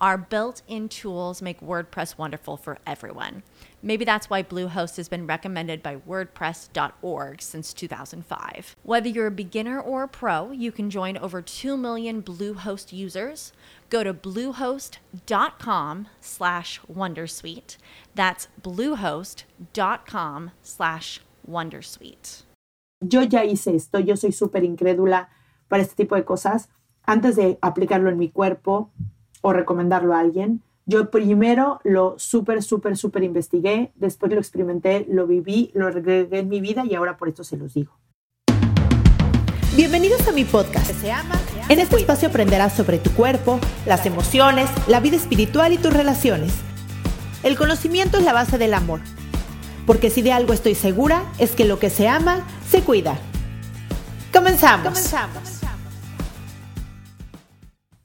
Our built in tools make WordPress wonderful for everyone. Maybe that's why Bluehost has been recommended by WordPress.org since 2005. Whether you're a beginner or a pro, you can join over 2 million Bluehost users. Go to bluehost.com slash Wondersuite. That's bluehost.com slash Wondersuite. Yo ya hice esto, yo soy súper incrédula para este tipo de cosas. Antes de aplicarlo en mi cuerpo, o recomendarlo a alguien. Yo primero lo súper, súper, súper investigué, después lo experimenté, lo viví, lo agregué en mi vida y ahora por esto se los digo. Bienvenidos a mi podcast. En este espacio aprenderás sobre tu cuerpo, las emociones, la vida espiritual y tus relaciones. El conocimiento es la base del amor. Porque si de algo estoy segura, es que lo que se ama, se cuida. Comenzamos. Comenzamos.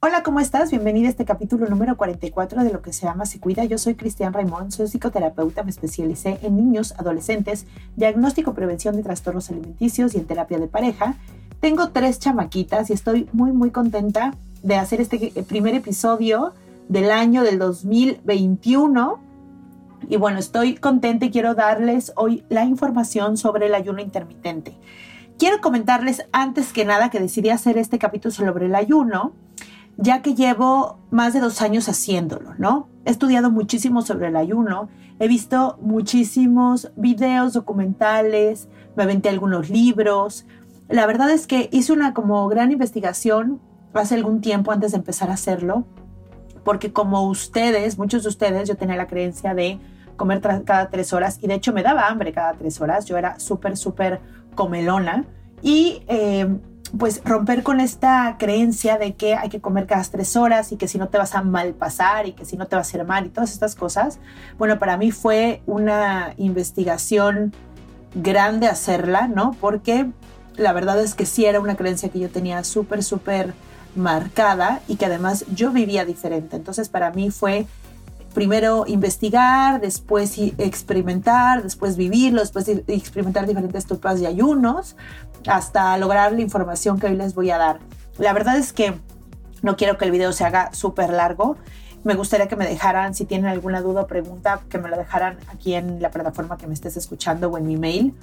Hola, ¿cómo estás? Bienvenida a este capítulo número 44 de Lo que se llama Se Cuida. Yo soy Cristian Raimond, soy psicoterapeuta, me especialicé en niños, adolescentes, diagnóstico, prevención de trastornos alimenticios y en terapia de pareja. Tengo tres chamaquitas y estoy muy, muy contenta de hacer este primer episodio del año del 2021. Y bueno, estoy contenta y quiero darles hoy la información sobre el ayuno intermitente. Quiero comentarles antes que nada que decidí hacer este capítulo sobre el ayuno ya que llevo más de dos años haciéndolo, ¿no? He estudiado muchísimo sobre el ayuno, he visto muchísimos videos, documentales, me aventé algunos libros. La verdad es que hice una como gran investigación hace algún tiempo antes de empezar a hacerlo, porque como ustedes, muchos de ustedes, yo tenía la creencia de comer cada tres horas y de hecho me daba hambre cada tres horas, yo era súper, súper comelona y... Eh, pues romper con esta creencia de que hay que comer cada tres horas y que si no te vas a mal pasar y que si no te va a hacer mal y todas estas cosas. Bueno, para mí fue una investigación grande hacerla, ¿no? Porque la verdad es que sí era una creencia que yo tenía súper, súper marcada y que además yo vivía diferente. Entonces para mí fue primero investigar, después experimentar, después vivirlo, después experimentar diferentes tupas de ayunos, hasta lograr la información que hoy les voy a dar. La verdad es que no quiero que el video se haga súper largo. Me gustaría que me dejaran, si tienen alguna duda o pregunta, que me lo dejaran aquí en la plataforma que me estés escuchando o en mi mail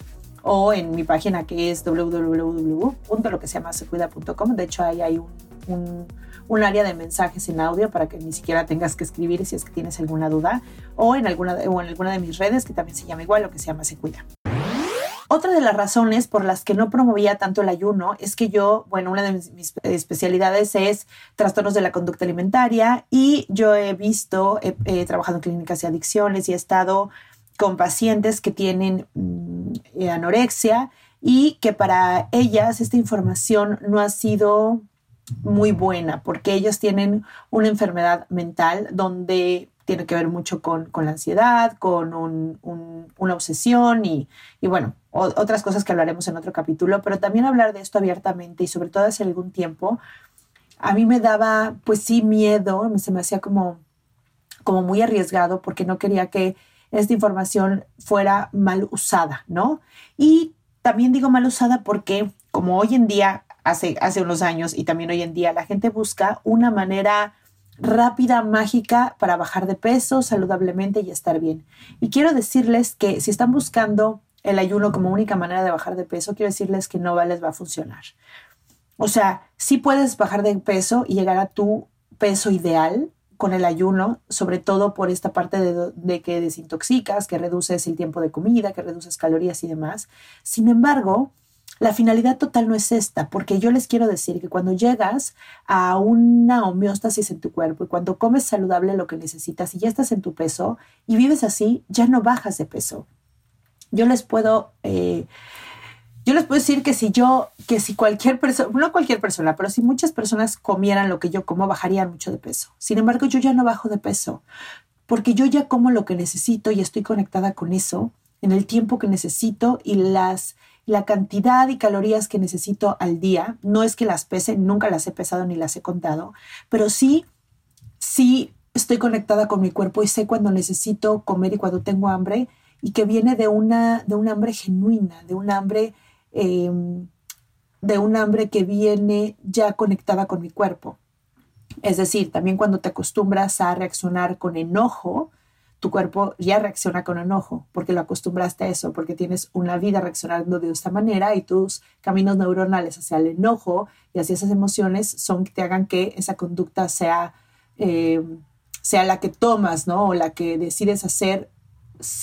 o en mi página que es www.loqueseamasecuida.com. De hecho, ahí hay un, un un área de mensajes en audio para que ni siquiera tengas que escribir si es que tienes alguna duda o en alguna, o en alguna de mis redes que también se llama igual lo que se llama Se Cuida. Otra de las razones por las que no promovía tanto el ayuno es que yo, bueno, una de mis, especialidades es trastornos de la conducta alimentaria y yo he visto, he, trabajado en clínicas de adicciones y he estado con pacientes que tienen mm, anorexia y que para ellas esta información no ha sido muy buena porque ellos tienen una enfermedad mental donde tiene que ver mucho con, la ansiedad, con una obsesión y, bueno, otras cosas que hablaremos en otro capítulo, pero también hablar de esto abiertamente y sobre todo hace algún tiempo, a mí me daba pues sí miedo, se me hacía como, como muy arriesgado porque no quería que esta información fuera mal usada, ¿no? Y también digo mal usada porque como hoy en día hace, hace unos años y también hoy en día, la gente busca una manera rápida, mágica para bajar de peso saludablemente y estar bien. Y quiero decirles que si están buscando el ayuno como única manera de bajar de peso, quiero decirles que no les va a funcionar. O sea, sí puedes bajar de peso y llegar a tu peso ideal con el ayuno, sobre todo por esta parte de, de, que desintoxicas, que reduces el tiempo de comida, que reduces calorías y demás. Sin embargo, la finalidad total no es esta, porque yo les quiero decir que cuando llegas a una homeostasis en tu cuerpo y cuando comes saludable lo que necesitas y ya estás en tu peso y vives así, ya no bajas de peso. Yo les puedo, eh, yo les puedo decir que si yo, que si cualquier persona, no cualquier persona, pero si muchas personas comieran lo que yo como, bajarían mucho de peso. Sin embargo, yo ya no bajo de peso, porque yo ya como lo que necesito y estoy conectada con eso en el tiempo que necesito y las la cantidad y calorías que necesito al día. No es que las pese, nunca las he pesado ni las he contado, pero sí, sí estoy conectada con mi cuerpo y sé cuando necesito comer y cuando tengo hambre y que viene de una, de un hambre genuina, de un hambre, em, de un hambre que viene ya conectada con mi cuerpo. Es decir, también cuando te acostumbras a reaccionar con enojo, tu cuerpo ya reacciona con enojo porque lo acostumbraste a eso, porque tienes una vida reaccionando de esta manera y tus caminos neuronales hacia el enojo y hacia esas emociones son que te hagan que esa conducta sea, eh, sea la que tomas, ¿no? O la que decides hacer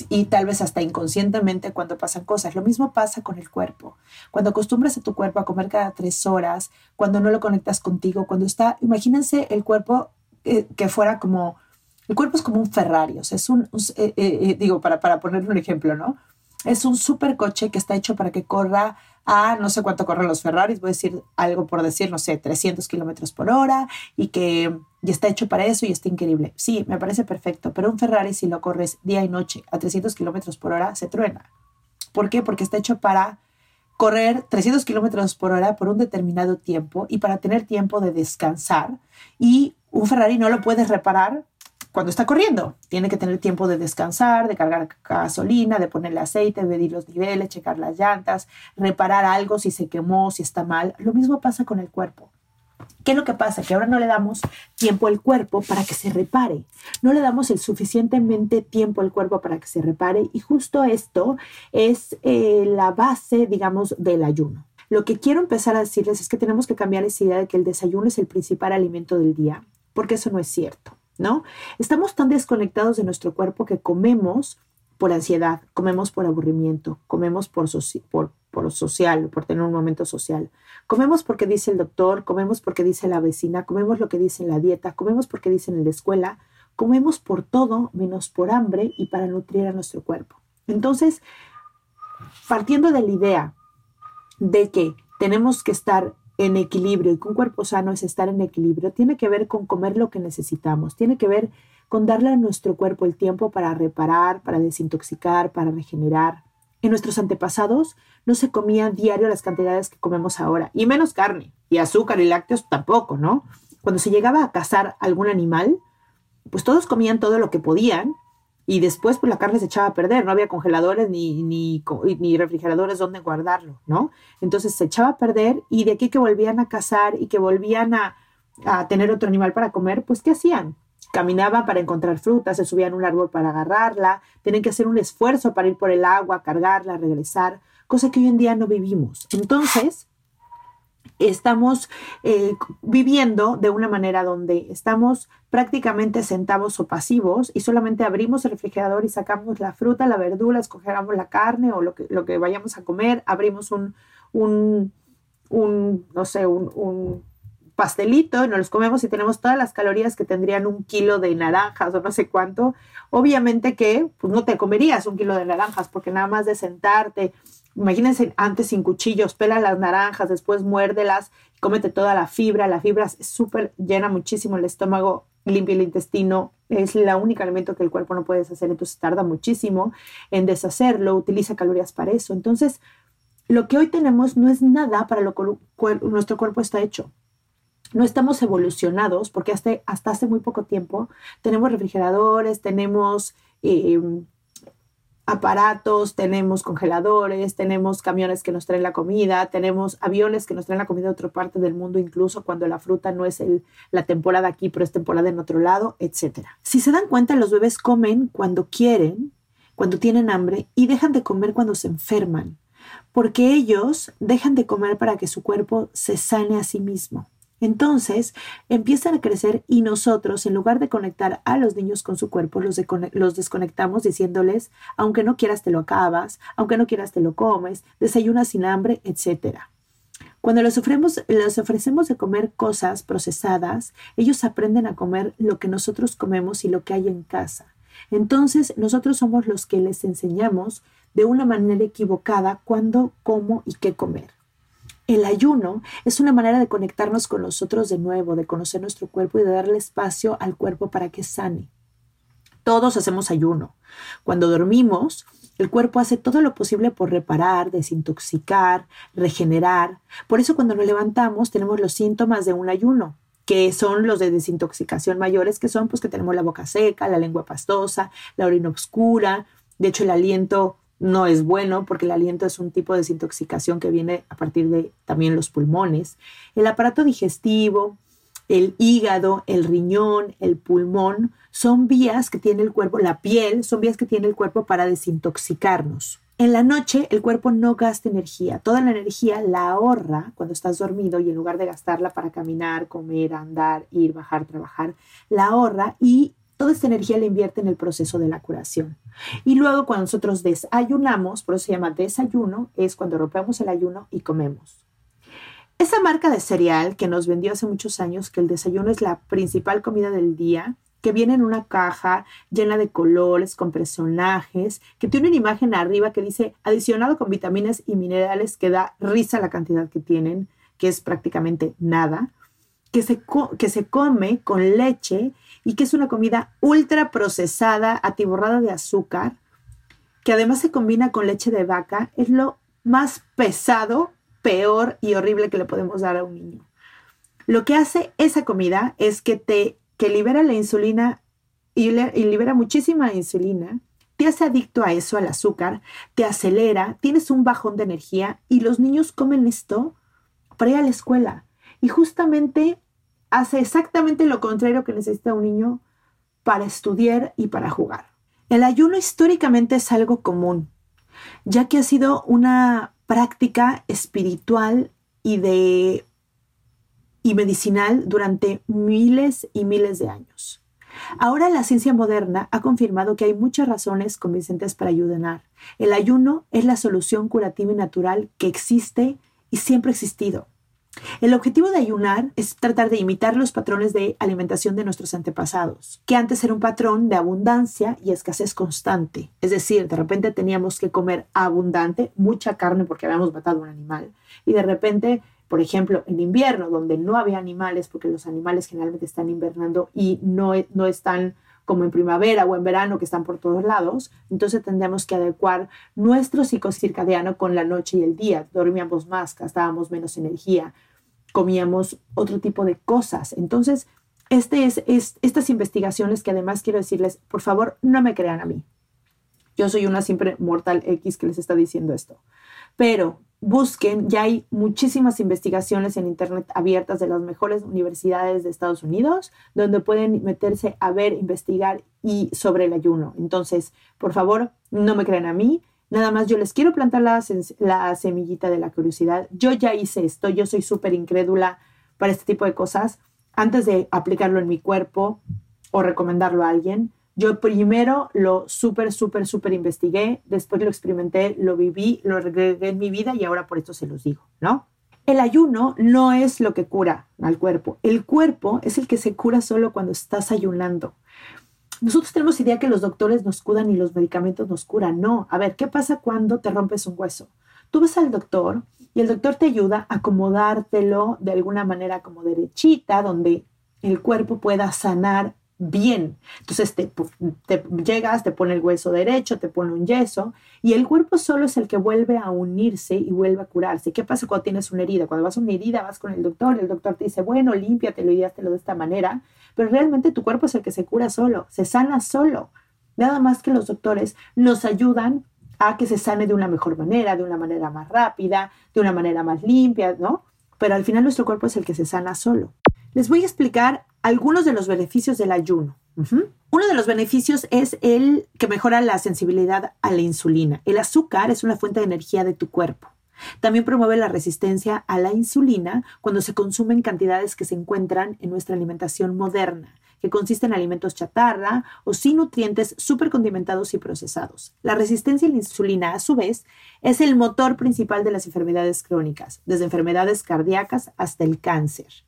y tal vez hasta inconscientemente cuando pasan cosas. Lo mismo pasa con el cuerpo. Cuando acostumbras a tu cuerpo a comer cada tres horas, cuando no lo conectas contigo, cuando está, imagínense el cuerpo eh, que fuera como el cuerpo es como un Ferrari, o sea, es un, eh, eh, eh, digo, para, para ponerle un ejemplo, ¿no? Es un supercoche que está hecho para que corra a no sé cuánto corren los Ferraris, voy a decir algo por decir, no sé, 300 kilómetros por hora y que y está hecho para eso y está increíble. Sí, me parece perfecto, pero un Ferrari si lo corres día y noche a 300 kilómetros por hora se truena. ¿Por qué? Porque está hecho para correr 300 kilómetros por hora por un determinado tiempo y para tener tiempo de descansar. Y un Ferrari no lo puedes reparar cuando está corriendo. Tiene que tener tiempo de descansar, de cargar gasolina, de ponerle aceite, medir los niveles, checar las llantas, reparar algo si se quemó, si está mal. Lo mismo pasa con el cuerpo. ¿Qué es lo que pasa? Que ahora no le damos tiempo al cuerpo para que se repare. No le damos el suficientemente tiempo al cuerpo para que se repare. Y justo esto es eh, la base, digamos, del ayuno. Lo que quiero empezar a decirles es que tenemos que cambiar esa idea de que el desayuno es el principal alimento del día, porque eso no es cierto. ¿No? Estamos tan desconectados de nuestro cuerpo que comemos por ansiedad, comemos por aburrimiento, comemos por, por social, por tener un momento social. Comemos porque dice el doctor, comemos porque dice la vecina, comemos lo que dice en la dieta, comemos porque dicen en la escuela, comemos por todo menos por hambre y para nutrir a nuestro cuerpo. Entonces, partiendo de la idea de que tenemos que estar en equilibrio y que un cuerpo sano es estar en equilibrio, tiene que ver con comer lo que necesitamos, tiene que ver con darle a nuestro cuerpo el tiempo para reparar, para desintoxicar, para regenerar. En nuestros antepasados no se comía diario las cantidades que comemos ahora, y menos carne, y azúcar y lácteos tampoco, ¿no? Cuando se llegaba a cazar algún animal, pues todos comían todo lo que podían y después pues la carne se echaba a perder, no había congeladores ni, ni, ni, refrigeradores donde guardarlo, ¿no? Entonces se echaba a perder y de aquí que volvían a cazar y que volvían a, a tener otro animal para comer, pues ¿qué hacían? Caminaban para encontrar frutas, se subían a un árbol para agarrarla, tienen que hacer un esfuerzo para ir por el agua, cargarla, regresar, cosa que hoy en día no vivimos. Entonces, estamos eh, viviendo de una manera donde estamos prácticamente sentados o pasivos y solamente abrimos el refrigerador y sacamos la fruta, la verdura, escogemos la carne o lo que, lo que vayamos a comer, abrimos un, un, un no sé, un, un pastelito y nos los comemos y tenemos todas las calorías que tendrían un kilo de naranjas o no sé cuánto. Obviamente que pues, no te comerías un kilo de naranjas porque nada más de sentarte, Imagínense antes sin cuchillos, pela las naranjas, después muérdelas, cómete toda la fibra. La fibra es súper, llena muchísimo el estómago, limpia el intestino. Es la única alimento que el cuerpo no puede deshacer, entonces tarda muchísimo en deshacerlo, utiliza calorías para eso. Entonces, lo que hoy tenemos no es nada para lo que nuestro cuerpo está hecho. No estamos evolucionados porque hasta, hasta hace muy poco tiempo tenemos refrigeradores, tenemos... Eh, aparatos, tenemos congeladores, tenemos camiones que nos traen la comida, tenemos aviones que nos traen la comida de otra parte del mundo, incluso cuando la fruta no es el, la temporada aquí, pero es temporada en otro lado, etc. Si se dan cuenta, los bebés comen cuando quieren, cuando tienen hambre y dejan de comer cuando se enferman, porque ellos dejan de comer para que su cuerpo se sane a sí mismo. Entonces empiezan a crecer y nosotros, en lugar de conectar a los niños con su cuerpo, los, desconectamos diciéndoles, aunque no quieras te lo acabas, aunque no quieras te lo comes, desayunas sin hambre, etc. Cuando les, les ofrecemos de comer cosas procesadas, ellos aprenden a comer lo que nosotros comemos y lo que hay en casa. Entonces nosotros somos los que les enseñamos de una manera equivocada cuándo, cómo y qué comer. El ayuno es una manera de conectarnos con nosotros de nuevo, de conocer nuestro cuerpo y de darle espacio al cuerpo para que sane. Todos hacemos ayuno. Cuando dormimos, el cuerpo hace todo lo posible por reparar, desintoxicar, regenerar. Por eso cuando nos levantamos tenemos los síntomas de un ayuno, que son los de desintoxicación mayores, que son pues que tenemos la boca seca, la lengua pastosa, la orina oscura, de hecho el aliento no es bueno porque el aliento es un tipo de desintoxicación que viene a partir de también los pulmones. El aparato digestivo, el hígado, el riñón, el pulmón, son vías que tiene el cuerpo, la piel, son vías que tiene el cuerpo para desintoxicarnos. En la noche el cuerpo no gasta energía, toda la energía la ahorra cuando estás dormido y en lugar de gastarla para caminar, comer, andar, ir, bajar, trabajar, la ahorra y toda esta energía la invierte en el proceso de la curación. Y luego cuando nosotros desayunamos, por eso se llama desayuno, es cuando rompemos el ayuno y comemos. Esa marca de cereal que nos vendió hace muchos años que el desayuno es la principal comida del día, que viene en una caja llena de colores, con personajes, que tiene una imagen arriba que dice adicionado con vitaminas y minerales que da risa la cantidad que tienen, que es prácticamente nada, que se, que se come con leche y que es una comida ultra procesada, atiborrada de azúcar, que además se combina con leche de vaca, es lo más pesado, peor y horrible que le podemos dar a un niño. Lo que hace esa comida es que te que libera la insulina y, y libera muchísima insulina, te hace adicto a eso, al azúcar, te acelera, tienes un bajón de energía y los niños comen esto para ir a la escuela. Y justamente hace exactamente lo contrario que necesita un niño para estudiar y para jugar. El ayuno históricamente es algo común, ya que ha sido una práctica espiritual y de y medicinal durante miles y miles de años. Ahora la ciencia moderna ha confirmado que hay muchas razones convincentes para ayunar. El ayuno es la solución curativa y natural que existe y siempre ha existido. El objetivo de ayunar es tratar de imitar los patrones de alimentación de nuestros antepasados, que antes era un patrón de abundancia y escasez constante. Es decir, de repente teníamos que comer abundante, mucha carne porque habíamos matado un animal, y de repente, por ejemplo, en invierno, donde no había animales, porque los animales generalmente están invernando y no, e, no están como en primavera o en verano que están por todos lados, entonces tendríamos que adecuar nuestro ciclo circadiano con la noche y el día. Dormíamos más, gastábamos menos energía, comíamos otro tipo de cosas. Entonces, este es, estas investigaciones que además quiero decirles, por favor, no me crean a mí. Yo soy una simple mortal X que les está diciendo esto. Pero busquen, ya hay muchísimas investigaciones en Internet abiertas de las mejores universidades de Estados Unidos, donde pueden meterse a ver, investigar y sobre el ayuno. Entonces, por favor, no me crean a mí, Nada más yo les quiero plantar la, semillita de la curiosidad. Yo ya hice esto, yo soy súper incrédula para este tipo de cosas. Antes de aplicarlo en mi cuerpo o recomendarlo a alguien, yo primero lo súper, súper, súper investigué, después lo experimenté, lo viví, lo regregué en mi vida y ahora por esto se los digo, ¿no? El ayuno no es lo que cura al cuerpo. El cuerpo es el que se cura solo cuando estás ayunando nosotros tenemos idea que los doctores nos curan y los medicamentos nos curan. No, a ver, ¿qué pasa cuando te rompes un hueso? Tú vas al doctor y el doctor te ayuda a acomodártelo de alguna manera como derechita, donde el cuerpo pueda sanar bien. Entonces te, llegas, te pone el hueso derecho, te pone un yeso y el cuerpo solo es el que vuelve a unirse y vuelve a curarse. ¿Qué pasa cuando tienes una herida? Cuando vas a una herida vas con el doctor, el doctor te dice, bueno, límpiatelo y háztelo de esta manera, pero realmente tu cuerpo es el que se cura solo, se sana solo. Nada más que los doctores nos ayudan a que se sane de una mejor manera, de una manera más rápida, de una manera más limpia, ¿no? Pero al final nuestro cuerpo es el que se sana solo. Les voy a explicar algunos de los beneficios del ayuno. Uno de los beneficios es el que mejora la sensibilidad a la insulina. El azúcar es una fuente de energía de tu cuerpo. También promueve la resistencia a la insulina cuando se consumen cantidades que se encuentran en nuestra alimentación moderna, que consiste en alimentos chatarra o sin nutrientes supercondimentados y procesados. La resistencia a la insulina, a su vez, es el motor principal de las enfermedades crónicas, desde enfermedades cardíacas hasta el cáncer.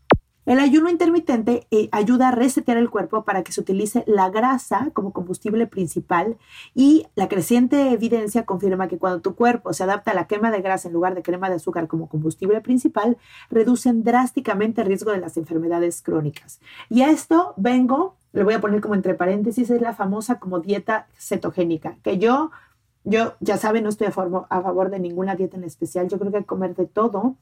El ayuno intermitente eh, ayuda a resetear el cuerpo para que se utilice la grasa como combustible principal y la creciente evidencia confirma que cuando tu cuerpo se adapta a la quema de grasa en lugar de crema de azúcar como combustible principal, reducen drásticamente el riesgo de las enfermedades crónicas. Y a esto vengo, lo voy a poner como entre paréntesis, es la famosa como dieta cetogénica, que yo, yo ya saben, no estoy a, a favor de ninguna dieta en especial, yo creo que comer de todo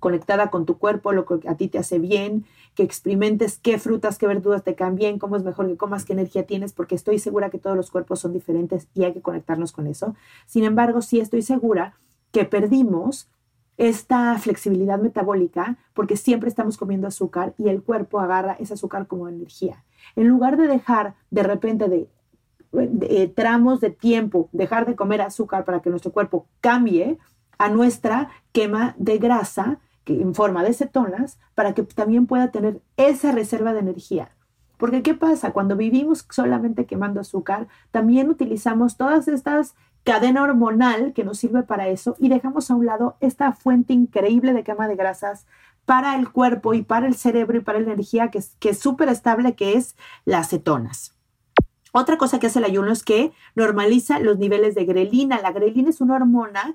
conectada con tu cuerpo, lo que a ti te hace bien, que experimentes qué frutas, qué verduras te caen cómo es mejor que comas, qué energía tienes, porque estoy segura que todos los cuerpos son diferentes y hay que conectarnos con eso. Sin embargo, sí estoy segura que perdimos esta flexibilidad metabólica porque siempre estamos comiendo azúcar y el cuerpo agarra ese azúcar como energía. En lugar de dejar de repente de, eh, tramos de tiempo, dejar de comer azúcar para que nuestro cuerpo cambie a nuestra quema de grasa, en forma de cetonas para que también pueda tener esa reserva de energía. Porque ¿qué pasa? Cuando vivimos solamente quemando azúcar, también utilizamos todas estas cadena hormonal que nos sirve para eso y dejamos a un lado esta fuente increíble de quema de grasas para el cuerpo y para el cerebro y para la energía que es que es súper estable, que es las cetonas. Otra cosa que hace el ayuno es que normaliza los niveles de grelina. La grelina es una hormona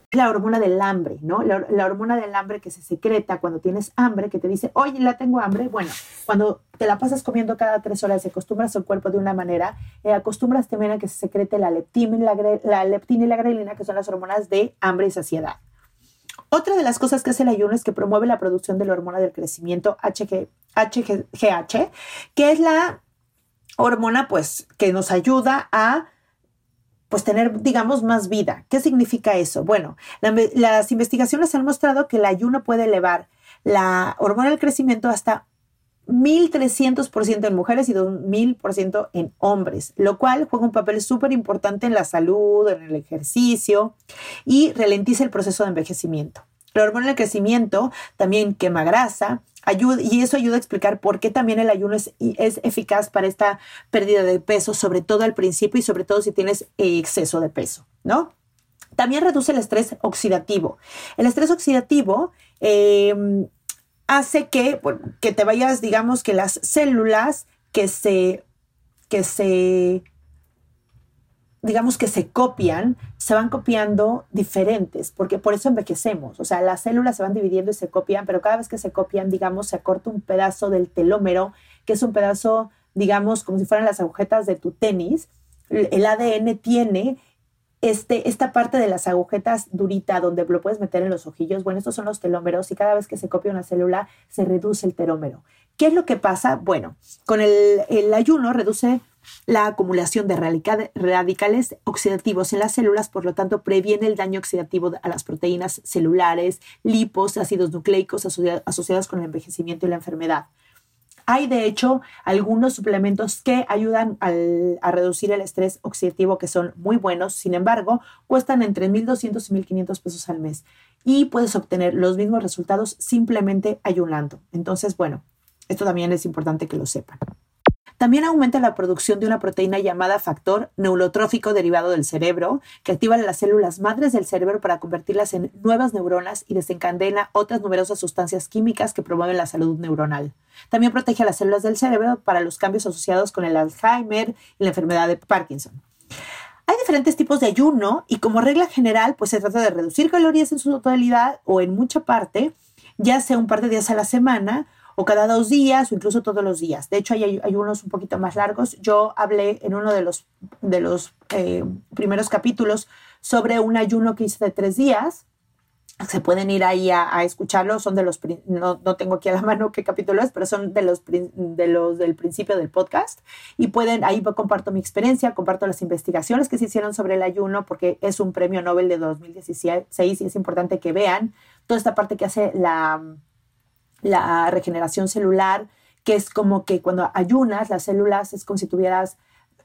La hormona del hambre, ¿no? La, hormona del hambre que se secreta cuando tienes hambre, que te dice, oye, la tengo hambre. Bueno, cuando te la pasas comiendo cada tres horas, y acostumbras al cuerpo de una manera, eh, acostumbras también a que se secrete la leptina, y la grelina, que son las hormonas de hambre y saciedad. Otra de las cosas que hace el ayuno es que promueve la producción de la hormona del crecimiento HG, HGH, que es la hormona pues que nos ayuda a pues tener, digamos, más vida. ¿Qué significa eso? Bueno, las investigaciones han mostrado que el ayuno puede elevar la hormona del crecimiento hasta 1.300% en mujeres y 2.000% en hombres, lo cual juega un papel súper importante en la salud, en el ejercicio y ralentiza el proceso de envejecimiento. La hormona del crecimiento también quema grasa, ayuda, y eso ayuda a explicar por qué también el ayuno es, es, eficaz para esta pérdida de peso, sobre todo al principio y sobre todo si tienes exceso de peso, ¿no? También reduce el estrés oxidativo. El estrés oxidativo em, hace que, que te vayas, digamos, que las células que se, que se digamos que se copian, se van copiando diferentes, porque por eso envejecemos. O sea, las células se van dividiendo y se copian, pero cada vez que se copian, digamos, se acorta un pedazo del telómero, que es un pedazo, digamos, como si fueran las agujetas de tu tenis. El ADN tiene este, esta parte de las agujetas durita donde lo puedes meter en los ojillos, bueno, estos son los telómeros y cada vez que se copia una célula se reduce el telómero. ¿Qué es lo que pasa? Bueno, con el, el ayuno reduce la acumulación de radicales oxidativos en las células, por lo tanto, previene el daño oxidativo a las proteínas celulares, lipos, ácidos nucleicos asociados con el envejecimiento y la enfermedad. Hay, de hecho, algunos suplementos que ayudan a reducir el estrés oxidativo que son muy buenos, sin embargo, cuestan entre 1.200 y 1.500 pesos al mes y puedes obtener los mismos resultados simplemente ayunando. Entonces, bueno, esto también es importante que lo sepan. También aumenta la producción de una proteína llamada factor neurotrófico derivado del cerebro, que activa las células madres del cerebro para convertirlas en nuevas neuronas y desencadena otras numerosas sustancias químicas que promueven la salud neuronal. También protege a las células del cerebro para los cambios asociados con el Alzheimer y la enfermedad de Parkinson. Hay diferentes tipos de ayuno y como regla general, pues se trata de reducir calorías en su totalidad o en mucha parte, ya sea un par de días a la semana o cada dos días o incluso todos los días. De hecho, hay ayunos un poquito más largos. Yo hablé en uno de los, de los eh, primeros capítulos sobre un ayuno que hice de tres días. Se pueden ir ahí a, escucharlo, son de los, no, no, tengo aquí a la mano qué capítulo es, pero son de los, de los del principio del podcast. Y pueden, ahí comparto mi experiencia, comparto las investigaciones que se hicieron sobre el ayuno, porque es un premio Nobel de 2016 y es importante que vean toda esta parte que hace la, la regeneración celular, que es como que cuando ayunas, las células es como si tuvieras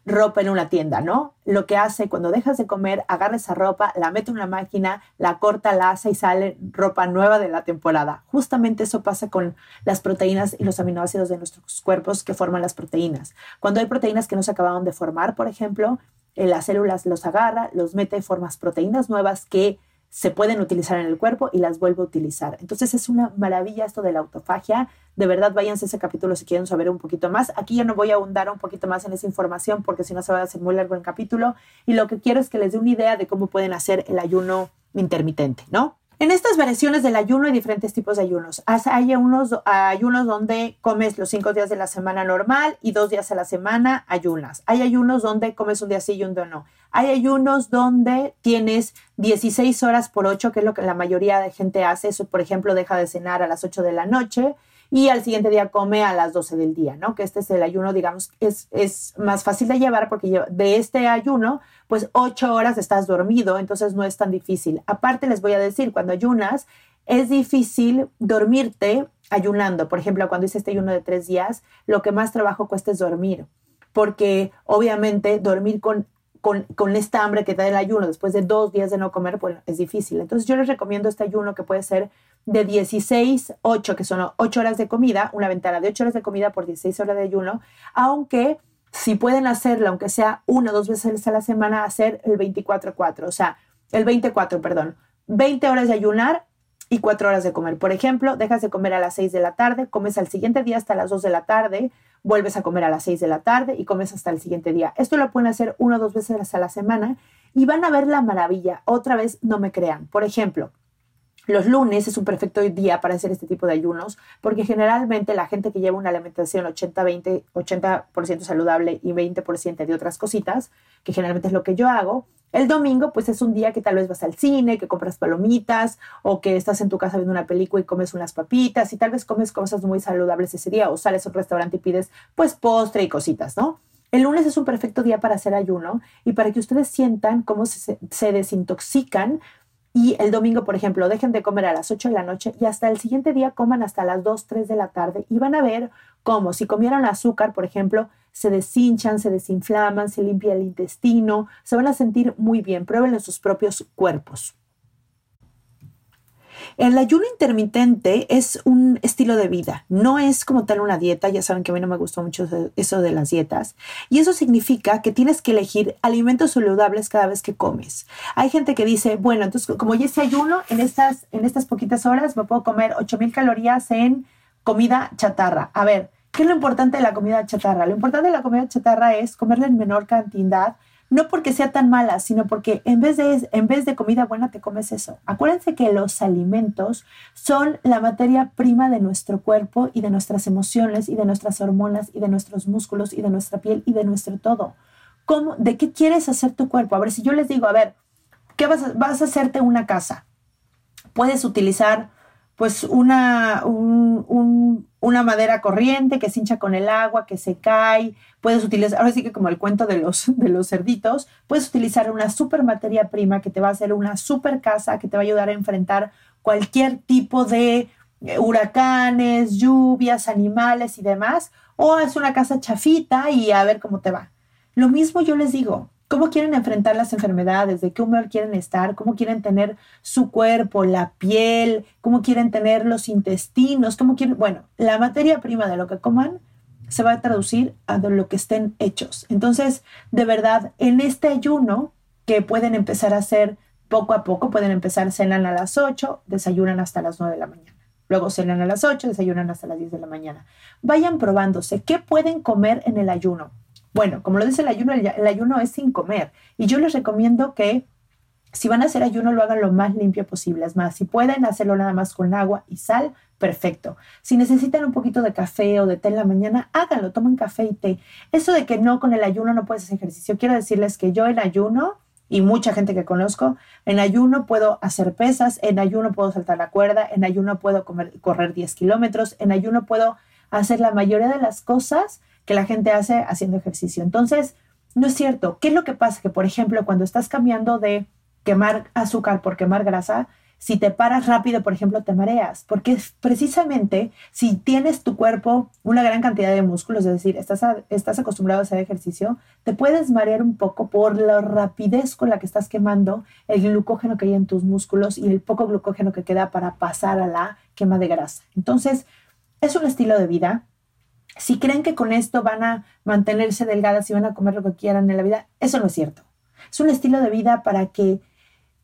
ropa en una tienda, ¿no? Lo que hace cuando dejas de comer, agarra esa ropa, la mete en una máquina, la corta, la hace y sale ropa nueva de la temporada. Justamente eso pasa con las proteínas y los aminoácidos de nuestros cuerpos que forman las proteínas. Cuando hay proteínas que no se acababan de formar, por ejemplo, eh, las células los agarra, los mete, formas proteínas nuevas que se pueden utilizar en el cuerpo y las vuelve a utilizar. Entonces es una maravilla esto de la autofagia. De verdad, váyanse a ese capítulo si quieren saber un poquito más. Aquí ya no voy a ahondar un poquito más en esa información porque si no se va a hacer muy largo el capítulo. Y lo que quiero es que les dé una idea de cómo pueden hacer el ayuno intermitente, ¿no? En estas variaciones del ayuno hay diferentes tipos de ayunos. Hay unos ayunos donde comes los cinco días de la semana normal y dos días a la semana ayunas. Hay ayunos donde comes un día sí y un día no. Hay ayunos donde tienes 16 horas por 8, que es lo que la mayoría de gente hace. Eso, por ejemplo, deja de cenar a las 8 de la noche y al siguiente día come a las 12 del día, ¿no? Que este es el ayuno, digamos, es, es más fácil de llevar porque de este ayuno, pues 8 horas estás dormido, entonces no es tan difícil. Aparte, les voy a decir, cuando ayunas, es difícil dormirte ayunando. Por ejemplo, cuando hice este ayuno de tres días, lo que más trabajo cuesta es dormir, porque obviamente dormir con con, esta hambre que da el ayuno después de dos días de no comer, pues es difícil. Entonces yo les recomiendo este ayuno que puede ser de 16, 8, que son 8 horas de comida, una ventana de 8 horas de comida por 16 horas de ayuno, aunque si pueden hacerlo, aunque sea una o dos veces a la semana, hacer el 24-4, o sea, el 24, perdón, 20 horas de ayunar y 4 horas de comer. Por ejemplo, dejas de comer a las 6 de la tarde, comes al siguiente día hasta las 2 de la tarde, vuelves a comer a las 6 de la tarde y comes hasta el siguiente día. Esto lo pueden hacer una o dos veces a la semana y van a ver la maravilla. Otra vez, no me crean. Por ejemplo, los lunes es un perfecto día para hacer este tipo de ayunos porque generalmente la gente que lleva una alimentación 80-20, 80%, saludable y 20% de otras cositas, que generalmente es lo que yo hago, el domingo, pues es un día que tal vez vas al cine, que compras palomitas o que estás en tu casa viendo una película y comes unas papitas y tal vez comes cosas muy saludables ese día o sales a un restaurante y pides pues postre y cositas, ¿no? El lunes es un perfecto día para hacer ayuno y para que ustedes sientan cómo se, se desintoxican y el domingo, por ejemplo, dejen de comer a las 8 de la noche y hasta el siguiente día coman hasta las 2, 3 de la tarde y van a ver cómo si comieron azúcar, por ejemplo, se deshinchan, se desinflaman, se limpia el intestino, se van a sentir muy bien. Prueben en sus propios cuerpos. El ayuno intermitente es un estilo de vida, no es como tal una dieta, ya saben que a mí no me gustó mucho eso de las dietas, y eso significa que tienes que elegir alimentos saludables cada vez que comes. Hay gente que dice, bueno, entonces como ya ese ayuno, en estas, en estas poquitas horas me puedo comer 8000 calorías en comida chatarra. A ver, ¿qué es lo importante de la comida chatarra? Lo importante de la comida chatarra es comerla en menor cantidad no porque sea tan mala, sino porque en vez, de, en vez de comida buena te comes eso. Acuérdense que los alimentos son la materia prima de nuestro cuerpo y de nuestras emociones y de nuestras hormonas y de nuestros músculos y de nuestra piel y de nuestro todo. ¿Cómo, ¿De qué quieres hacer tu cuerpo? A ver, si yo les digo, a ver, ¿qué vas a, vas a hacerte una casa? Puedes utilizar pues una, una madera corriente que se hincha con el agua, que se cae, puedes utilizar, ahora sí que como el cuento de los, de los cerditos, puedes utilizar una super materia prima que te va a hacer una super casa, que te va a ayudar a enfrentar cualquier tipo de eh, huracanes, lluvias, animales y demás, o es una casa chafita y a ver cómo te va. Lo mismo yo les digo, cómo quieren enfrentar las enfermedades, de qué humor quieren estar, cómo quieren tener su cuerpo, la piel, cómo quieren tener los intestinos, cómo quieren, bueno, la materia prima de lo que coman se va a traducir a lo que estén hechos. Entonces, de verdad, en este ayuno que pueden empezar a hacer poco a poco, pueden empezar, cenan a las 8, desayunan hasta las 9 de la mañana. Luego cenan a las 8, desayunan hasta las 10 de la mañana. Vayan probándose qué pueden comer en el ayuno. Bueno, como lo dice el ayuno, el, ayuno es sin comer. Y yo les recomiendo que si van a hacer ayuno, lo hagan lo más limpio posible. Es más, si pueden hacerlo nada más con agua y sal, perfecto. Si necesitan un poquito de café o de té en la mañana, háganlo, tomen café y té. Eso de que no con el ayuno no puedes hacer ejercicio, quiero decirles que yo en ayuno y mucha gente que conozco, en ayuno puedo hacer pesas, en ayuno puedo saltar la cuerda, en ayuno puedo correr 10 kilómetros, en ayuno puedo hacer la mayoría de las cosas que la gente hace haciendo ejercicio. Entonces, no es cierto. ¿Qué es lo que pasa? Que, por ejemplo, cuando estás cambiando de quemar azúcar por quemar grasa, si te paras rápido, por ejemplo, te mareas, porque precisamente si tienes tu cuerpo una gran cantidad de músculos, es decir, estás, estás acostumbrado a hacer ejercicio, te puedes marear un poco por la rapidez con la que estás quemando el glucógeno que hay en tus músculos y el poco glucógeno que queda para pasar a la quema de grasa. Entonces, es un estilo de vida. Si creen que con esto van a mantenerse delgadas y van a comer lo que quieran en la vida, eso no es cierto. Es un estilo de vida para que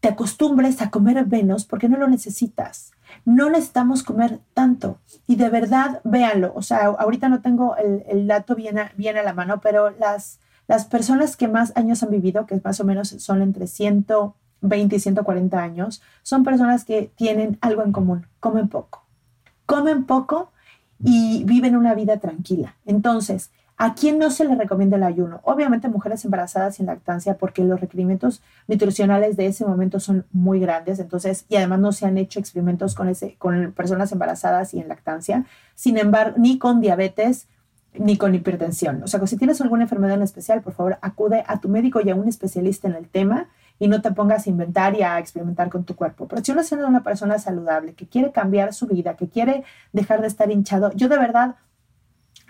te acostumbres a comer menos porque no lo necesitas. No necesitamos comer tanto. Y de verdad, véanlo. O sea, ahorita no tengo el, dato bien a, la mano, pero las, las personas que más años han vivido, que más o menos son entre 120 y 140 años, son personas que tienen algo en común. Comen poco. Comen poco y viven una vida tranquila. Entonces, ¿A quién no se le recomienda el ayuno? Obviamente mujeres embarazadas sin lactancia porque los requerimientos nutricionales de ese momento son muy grandes, entonces, y además no se han hecho experimentos con, ese, con personas embarazadas y en lactancia, sin embargo, ni con diabetes ni con hipertensión. O sea, si tienes alguna enfermedad en especial, por favor, acude a tu médico y a un especialista en el tema y no te pongas a inventar y a experimentar con tu cuerpo. Pero si uno es una persona saludable, que quiere cambiar su vida, que quiere dejar de estar hinchado, yo de verdad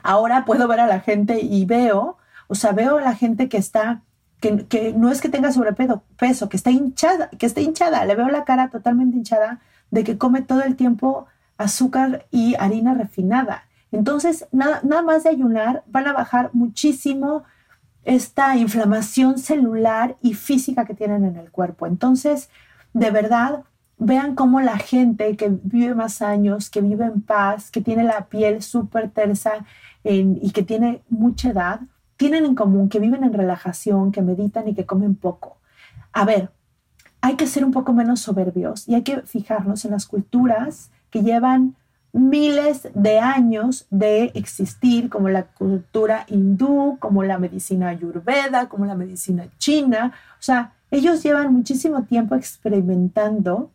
ahora puedo ver a la gente y veo, o sea, veo a la gente que está, que, no es que tenga sobrepeso, peso, que está hinchada, que está hinchada, le veo la cara totalmente hinchada de que come todo el tiempo azúcar y harina refinada. Entonces, nada, nada más de ayunar, van a bajar muchísimo esta inflamación celular y física que tienen en el cuerpo. Entonces, de verdad, vean cómo la gente que vive más años, que vive en paz, que tiene la piel súper tersa, y que tiene mucha edad, tienen en común que viven en relajación, que meditan y que comen poco. A ver, hay que ser un poco menos soberbios y hay que fijarnos en las culturas que llevan miles de años de existir, como la cultura hindú, como la medicina ayurveda, como la medicina china. O sea, ellos llevan muchísimo tiempo experimentando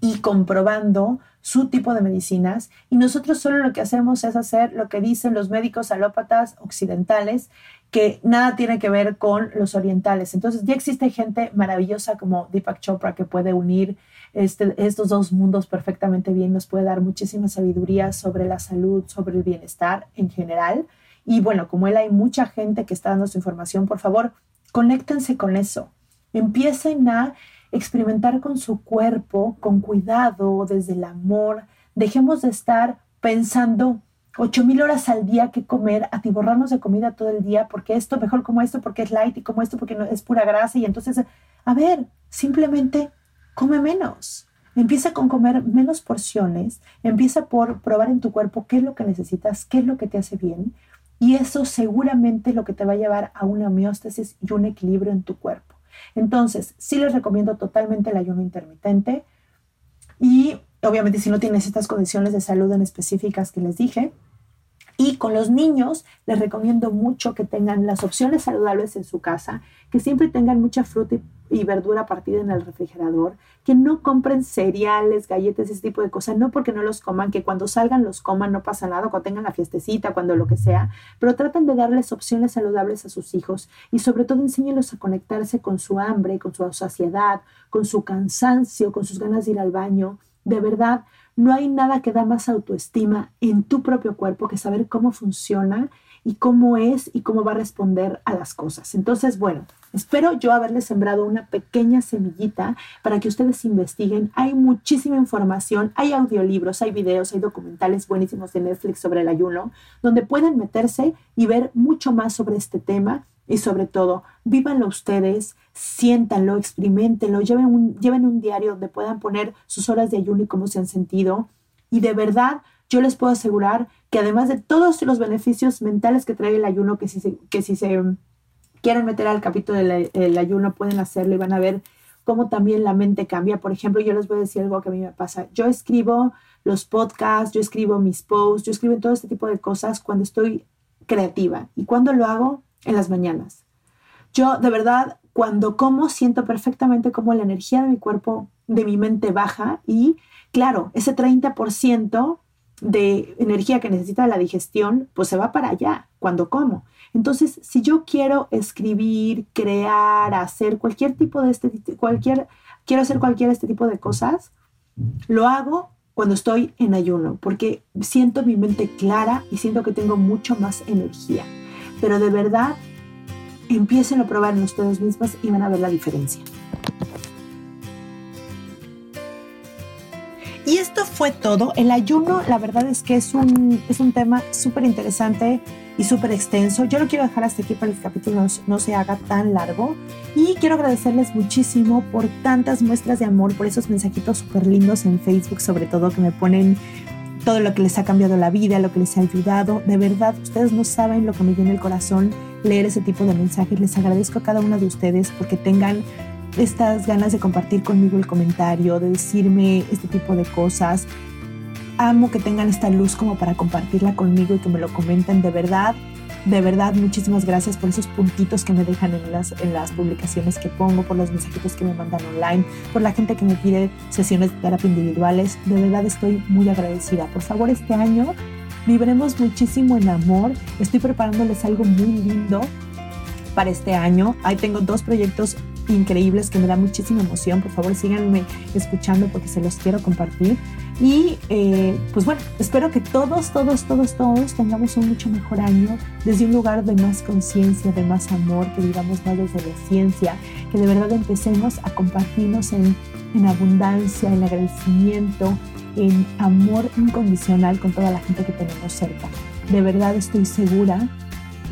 y comprobando su tipo de medicinas y nosotros solo lo que hacemos es hacer lo que dicen los médicos alópatas occidentales que nada tiene que ver con los orientales. Entonces ya existe gente maravillosa como Deepak Chopra que puede unir este, estos dos mundos perfectamente bien, nos puede dar muchísima sabiduría sobre la salud, sobre el bienestar en general. Y bueno, como él hay mucha gente que está dando su información, por favor, conéctense con eso. Empiecen a experimentar con su cuerpo, con cuidado, desde el amor. Dejemos de estar pensando ocho mil horas al día que comer, atiborrarnos de comida todo el día, porque esto mejor como esto, porque es light y como esto, porque no, es pura grasa. Y entonces, a ver, simplemente come menos. Empieza con comer menos porciones, empieza por probar en tu cuerpo qué es lo que necesitas, qué es lo que te hace bien, y eso seguramente es lo que te va a llevar a una homeostasis y un equilibrio en tu cuerpo. Entonces, sí les recomiendo totalmente el ayuno intermitente y obviamente si no tienes estas condiciones de salud en específicas que les dije, y con los niños les recomiendo mucho que tengan las opciones saludables en su casa, que siempre tengan mucha fruta y, verdura partida en el refrigerador, que no compren cereales, galletas, ese tipo de cosas, no porque no los coman, que cuando salgan los coman, no pasa nada, cuando tengan la fiestecita, cuando lo que sea, pero traten de darles opciones saludables a sus hijos y sobre todo enséñenlos a conectarse con su hambre, con su saciedad, con su cansancio, con sus ganas de ir al baño. De verdad, no hay nada que da más autoestima en tu propio cuerpo que saber cómo funciona y cómo es y cómo va a responder a las cosas. Entonces, bueno, espero yo haberles sembrado una pequeña semillita para que ustedes investiguen. Hay muchísima información, hay audiolibros, hay videos, hay documentales buenísimos de Netflix sobre el ayuno, donde pueden meterse y ver mucho más sobre este tema. Y sobre todo, vívanlo ustedes, siéntanlo, experimentenlo, lleven un, lleven un diario donde puedan poner sus horas de ayuno y cómo se han sentido. Y de verdad, yo les puedo asegurar que además de todos los beneficios mentales que trae el ayuno, que si se, que si se quieren meter al capítulo del ayuno pueden hacerlo y van a ver cómo también la mente cambia. Por ejemplo, yo les voy a decir algo que a mí me pasa. Yo escribo los podcasts, yo escribo mis posts, yo escribo todo este tipo de cosas cuando estoy creativa. ¿Y cuando lo hago? En las mañanas. Yo de verdad, cuando como, siento perfectamente cómo la energía de mi cuerpo, de mi mente baja y claro, ese 30% de energía que necesita la digestión, pues se va para allá cuando como. Entonces, si yo quiero escribir, crear, hacer cualquier tipo de este, cualquier, quiero hacer cualquier este tipo de cosas, lo hago cuando estoy en ayuno, porque siento mi mente clara y siento que tengo mucho más energía. Pero de verdad, empiecen a probar en ustedes mismas y van a ver la diferencia. Y esto fue todo. El ayuno, la verdad es que es un, es un tema súper interesante y súper extenso. Yo lo quiero dejar hasta aquí para que el capítulo no, se haga tan largo. Y quiero agradecerles muchísimo por tantas muestras de amor, por esos mensajitos súper lindos en Facebook, sobre todo que me ponen todo lo que les ha cambiado la vida, lo que les ha ayudado. De verdad, ustedes no saben lo que me llena el corazón leer ese tipo de mensajes. Les agradezco a cada uno de ustedes porque tengan estas ganas de compartir conmigo el comentario, de decirme este tipo de cosas. Amo que tengan esta luz como para compartirla conmigo y que me lo comenten de verdad. De verdad, muchísimas gracias por esos puntitos que me dejan en las, en las publicaciones que pongo, por los mensajitos que me mandan online, por la gente que me pide sesiones de terapia individuales. De verdad estoy muy agradecida. Por favor, este año vibremos muchísimo en amor. Estoy preparándoles algo muy lindo para este año. Ahí tengo dos proyectos increíbles que me da muchísima emoción. Por favor, síganme escuchando porque se los quiero compartir. Y eh, pues bueno, espero que todos, todos, todos, todos tengamos un mucho mejor año desde un lugar de más conciencia, de más amor, que vivamos más desde la ciencia, que de verdad empecemos a compartirnos en, en abundancia, en agradecimiento, en amor incondicional con toda la gente que tenemos cerca. De verdad estoy segura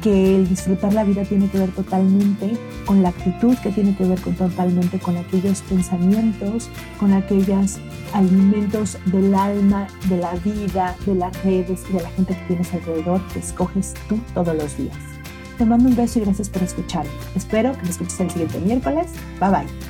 que el disfrutar la vida tiene que ver totalmente con la actitud, que tiene que ver con, totalmente con aquellos pensamientos, con aquellos alimentos del alma, de la vida, de las redes y de la gente que tienes alrededor que escoges tú todos los días. Te mando un beso y gracias por escucharme. Espero que me escuches el siguiente miércoles. Bye bye.